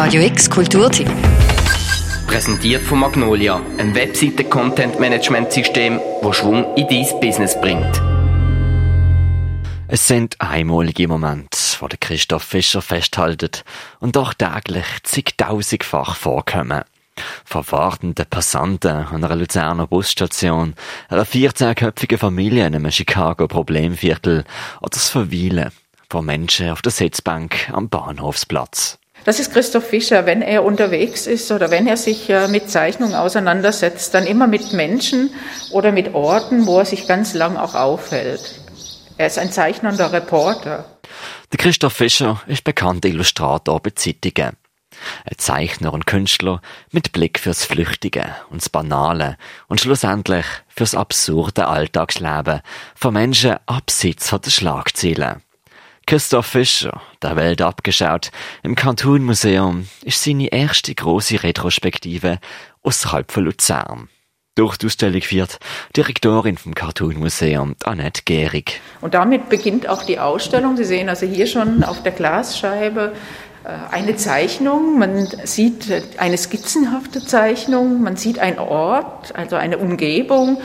Radio X Kulturtipp. Präsentiert von Magnolia, ein Webseiten-Content-Management-System, das Schwung in dein Business bringt. Es sind einmalige Momente, wo der Christoph Fischer festhaltet und doch täglich zigtausendfach vorkommen. Von wartenden Passanten an einer Luzerner Busstation, einer 14-köpfigen Familie in einem Chicago-Problemviertel oder das Verweilen von Menschen auf der Sitzbank am Bahnhofsplatz. Das ist Christoph Fischer. Wenn er unterwegs ist oder wenn er sich äh, mit Zeichnung auseinandersetzt, dann immer mit Menschen oder mit Orten, wo er sich ganz lang auch aufhält. Er ist ein zeichnender Reporter. Der Christoph Fischer ist bekannter Illustrator bei Zeitungen. Ein Zeichner und Künstler mit Blick fürs Flüchtige und das Banale und schlussendlich fürs absurde Alltagsleben von Menschen abseits von den Schlagzeilen. Christoph Fischer, der Welt abgeschaut, im Cartoon Museum, ist seine erste große Retrospektive außerhalb von Luzern. Durch die Ausstellung führt Direktorin vom Cartoon Museum, Annette Gehrig. Und damit beginnt auch die Ausstellung. Sie sehen also hier schon auf der Glasscheibe eine Zeichnung, man sieht eine skizzenhafte Zeichnung, man sieht einen Ort, also eine Umgebung.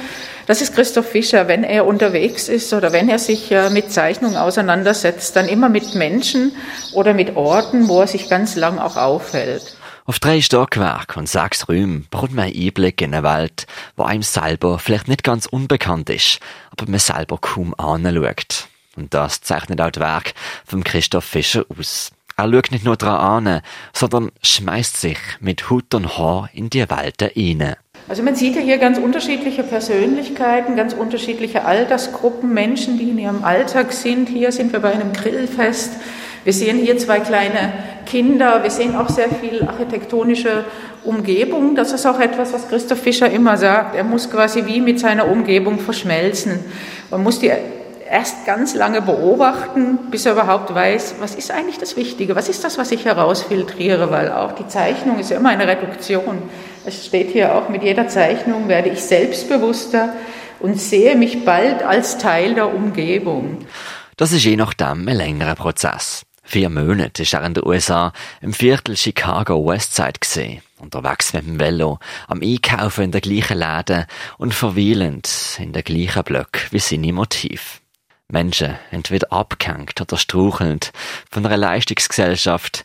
Das ist Christoph Fischer, wenn er unterwegs ist oder wenn er sich äh, mit Zeichnungen auseinandersetzt, dann immer mit Menschen oder mit Orten, wo er sich ganz lang auch aufhält. Auf drei Stockwerke und sechs Räumen bekommt man einen Einblick in eine Welt, wo einem selber vielleicht nicht ganz unbekannt ist, aber man selber kaum anschaut. Und das zeichnet auch das Werk von Christoph Fischer aus. Er schaut nicht nur dran an, sondern schmeißt sich mit Hut und Haar in die Welt hinein. Also man sieht ja hier ganz unterschiedliche Persönlichkeiten, ganz unterschiedliche Altersgruppen, Menschen, die in ihrem Alltag sind. Hier sind wir bei einem Grillfest. Wir sehen hier zwei kleine Kinder. Wir sehen auch sehr viel architektonische Umgebung. Das ist auch etwas, was Christoph Fischer immer sagt. Er muss quasi wie mit seiner Umgebung verschmelzen. Man muss die erst ganz lange beobachten, bis er überhaupt weiß, was ist eigentlich das Wichtige, was ist das, was ich herausfiltriere, weil auch die Zeichnung ist ja immer eine Reduktion. Es steht hier auch, mit jeder Zeichnung werde ich selbstbewusster und sehe mich bald als Teil der Umgebung. Das ist je nachdem ein längerer Prozess. Vier Monate ist er in den USA im Viertel Chicago Westside gesehen, unterwegs mit dem Velo, am Einkaufen in der gleichen Läden und verweilend in der gleichen Block wie seine Motiv. Menschen entweder abgehängt oder strauchelnd von einer Leistungsgesellschaft,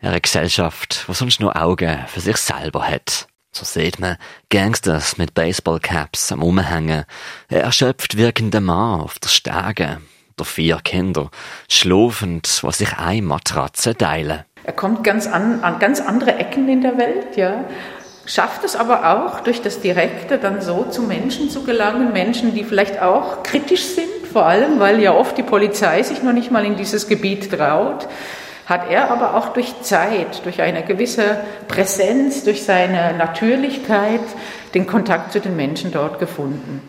einer Gesellschaft, wo sonst nur Augen für sich selber hat. So sieht man Gangsters mit Baseballcaps am Umhängen, ein erschöpft wirkender Mann auf der Stege, oder vier Kinder, schlafend, was sich eine Matratze teilen. Er kommt ganz an, an ganz andere Ecken in der Welt, ja schafft es aber auch durch das Direkte dann so zu Menschen zu gelangen, Menschen, die vielleicht auch kritisch sind, vor allem, weil ja oft die Polizei sich noch nicht mal in dieses Gebiet traut, hat er aber auch durch Zeit, durch eine gewisse Präsenz, durch seine Natürlichkeit den Kontakt zu den Menschen dort gefunden.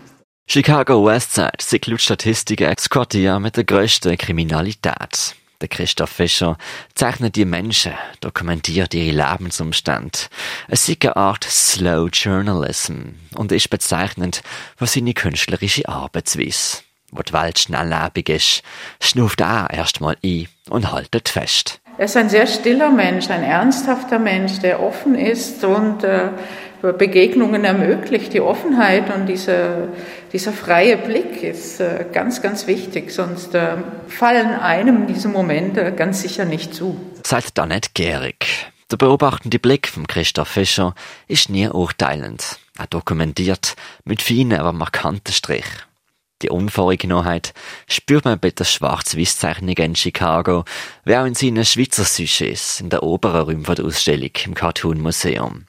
Chicago Westside sind laut Statistiken Quartier mit der grössten Kriminalität. Der Christoph Fischer zeichnet die Menschen, dokumentiert ihre Lebensumstände. Es ist eine Art Slow Journalism und ist bezeichnend für seine künstlerische Arbeitsweise. Wo die Welt schnelllebig ist, schnuft er erstmal ein und haltet fest. Er ist ein sehr stiller Mensch, ein ernsthafter Mensch, der offen ist und äh, Begegnungen ermöglicht. Die Offenheit und diese, dieser freie Blick ist äh, ganz, ganz wichtig, sonst äh, fallen einem diese Momente ganz sicher nicht zu. Sagt Annette Gehrig. Der beobachtende Blick von Christoph Fischer ist nie urteilend. Er dokumentiert mit feinen, aber markanten Strich. Die Unvorgenommenheit spürt man bei der Schwarz-Weiß-Zeichnung in Chicago, wie auch in seinen Schweizer Sujets in der oberen Räumen der Ausstellung im Cartoon Museum.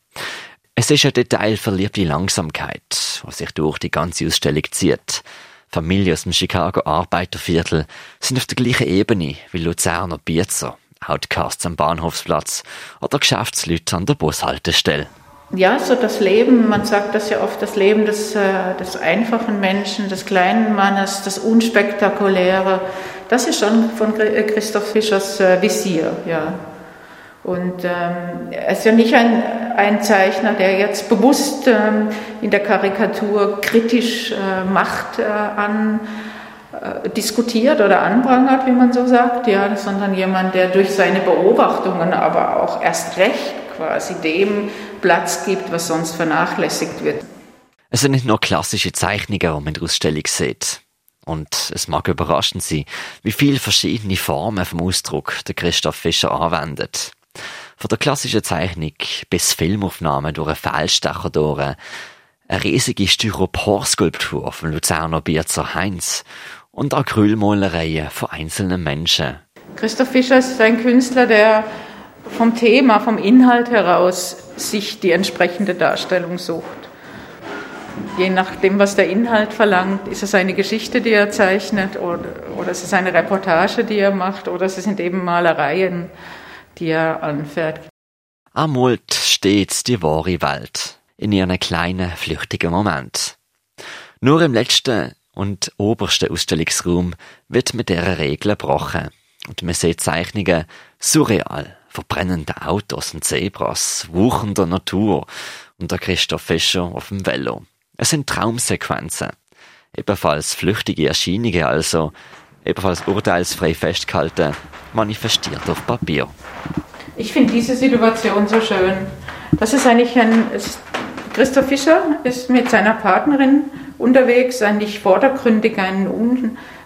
Es ist eine detailverliebte Langsamkeit, die sich durch die ganze Ausstellung zieht. Familien aus dem Chicago Arbeiterviertel sind auf der gleichen Ebene wie Luzerner Biezer, Outcasts am Bahnhofsplatz oder Geschäftsleute an der Bushaltestelle. Ja, so das Leben, man sagt das ja oft, das Leben des, äh, des einfachen Menschen, des kleinen Mannes, das Unspektakuläre, das ist schon von Christoph Fischers äh, Visier, ja. Und ähm, er ist ja nicht ein, ein Zeichner, der jetzt bewusst ähm, in der Karikatur kritisch äh, macht äh, an, äh, diskutiert oder anprangert, wie man so sagt, ja, sondern jemand, der durch seine Beobachtungen aber auch erst recht quasi dem Platz gibt, was sonst vernachlässigt wird. Es sind nicht nur klassische Zeichnungen, die man in der Ausstellung sieht. Und es mag überraschend sein, wie viele verschiedene Formen vom Ausdruck der Christoph Fischer anwendet. Von der klassischen Zeichnung bis Filmaufnahmen durch einen Feldstecher durch, eine riesige Styroporskulptur von Luzerner Bierzer Heinz und Acrylmalereien von einzelnen Menschen. Christoph Fischer ist ein Künstler, der vom Thema, vom Inhalt heraus sich die entsprechende Darstellung sucht. Je nachdem, was der Inhalt verlangt, ist es eine Geschichte, die er zeichnet, oder, oder es ist eine Reportage, die er macht, oder es sind eben Malereien, die er anfährt. Amult steht die wahre Welt in ihren kleinen, flüchtigen Moment. Nur im letzten und obersten Ausstellungsraum wird mit dieser Regel gebrochen. Und man sieht Zeichnungen surreal, verbrennende Autos und Zebras, wuchender Natur und der Christoph Fischer auf dem Velo. Es sind Traumsequenzen. Ebenfalls flüchtige Erscheinungen, also ebenfalls urteilsfrei festgehalten, manifestiert auf Papier. Ich finde diese Situation so schön. Das ist eigentlich ein. Christoph Fischer ist mit seiner Partnerin unterwegs, eigentlich vordergründig ein,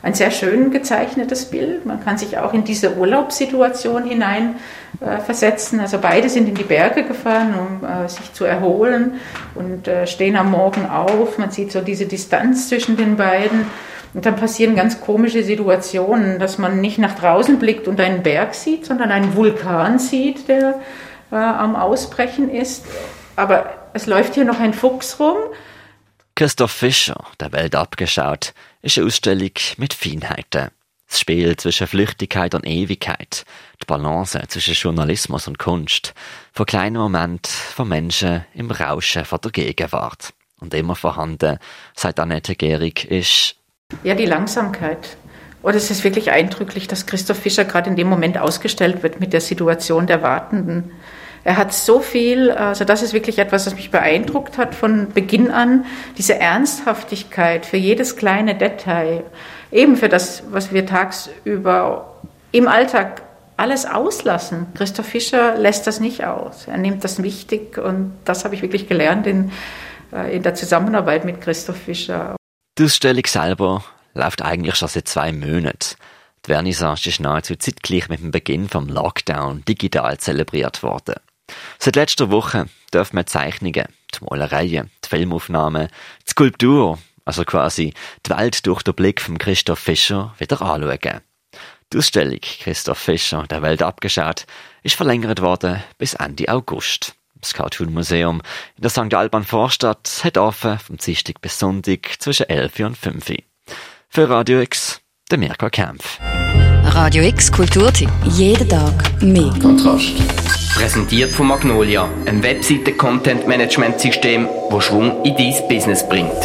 ein sehr schön gezeichnetes Bild. Man kann sich auch in diese Urlaubssituation hinein äh, versetzen. Also beide sind in die Berge gefahren, um äh, sich zu erholen und äh, stehen am Morgen auf. Man sieht so diese Distanz zwischen den beiden. Und dann passieren ganz komische Situationen, dass man nicht nach draußen blickt und einen Berg sieht, sondern einen Vulkan sieht, der äh, am Ausbrechen ist. Aber es läuft hier noch ein Fuchs rum. Christoph Fischer, der Welt abgeschaut, ist eine Ausstellung mit Feinheiten. Das Spiel zwischen Flüchtigkeit und Ewigkeit, die Balance zwischen Journalismus und Kunst, von kleinen Momenten von Menschen im Rauschen von der Gegenwart. Und immer vorhanden, sagt Annette Gehrig, ist ja, die Langsamkeit. Oder oh, es ist wirklich eindrücklich, dass Christoph Fischer gerade in dem Moment ausgestellt wird mit der Situation der Wartenden. Er hat so viel, also das ist wirklich etwas, was mich beeindruckt hat von Beginn an, diese Ernsthaftigkeit für jedes kleine Detail, eben für das, was wir tagsüber im Alltag alles auslassen. Christoph Fischer lässt das nicht aus. Er nimmt das wichtig und das habe ich wirklich gelernt in, äh, in der Zusammenarbeit mit Christoph Fischer. Die Ausstellung selber läuft eigentlich schon seit zwei Monaten. Die Vernissage ist nahezu zeitgleich mit dem Beginn vom Lockdown digital zelebriert worden. Seit letzter Woche dürfen wir Zeichnungen, die Malereien, die Filmaufnahmen, die Skulptur, also quasi die Welt durch den Blick von Christoph Fischer wieder anschauen. Die Ausstellung Christoph Fischer, der Welt abgeschaut, ist verlängert worden bis Ende August. Das Cartoon Museum in der St. Alban Vorstadt hat offen vom Dienstag bis Sonntag zwischen 11 und 5 Uhr. Für Radio X, der Mirko Kempf. Radio X Kulturtipp. Jeden Tag mehr. Kontrast. Präsentiert von Magnolia, einem Webseite-Content-Management-System, das Schwung in dein Business bringt.